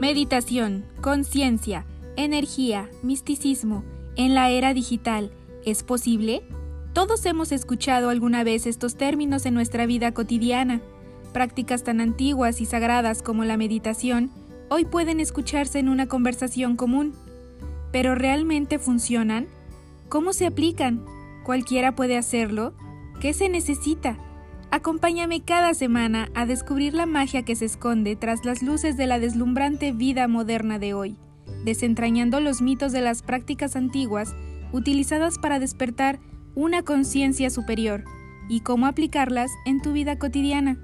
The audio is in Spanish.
Meditación, conciencia, energía, misticismo, en la era digital, ¿es posible? Todos hemos escuchado alguna vez estos términos en nuestra vida cotidiana. Prácticas tan antiguas y sagradas como la meditación hoy pueden escucharse en una conversación común. ¿Pero realmente funcionan? ¿Cómo se aplican? ¿Cualquiera puede hacerlo? ¿Qué se necesita? Acompáñame cada semana a descubrir la magia que se esconde tras las luces de la deslumbrante vida moderna de hoy, desentrañando los mitos de las prácticas antiguas utilizadas para despertar una conciencia superior y cómo aplicarlas en tu vida cotidiana.